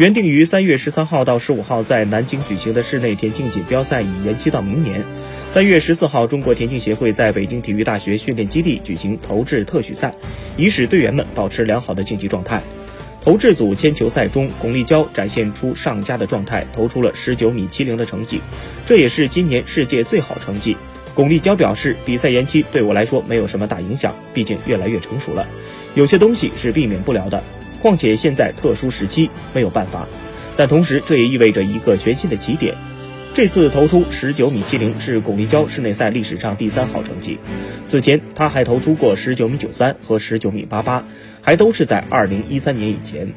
原定于三月十三号到十五号在南京举行的室内田径锦标赛已延期到明年。三月十四号，中国田径协会在北京体育大学训练基地举行投掷特许赛，以使队员们保持良好的竞技状态。投掷组铅球赛中，巩立姣展现出上佳的状态，投出了十九米七零的成绩，这也是今年世界最好成绩。巩立姣表示，比赛延期对我来说没有什么大影响，毕竟越来越成熟了，有些东西是避免不了的。况且现在特殊时期没有办法，但同时这也意味着一个全新的起点。这次投出十九米七零是巩立姣室内赛历史上第三好成绩，此前她还投出过十九米九三和十九米八八，还都是在二零一三年以前。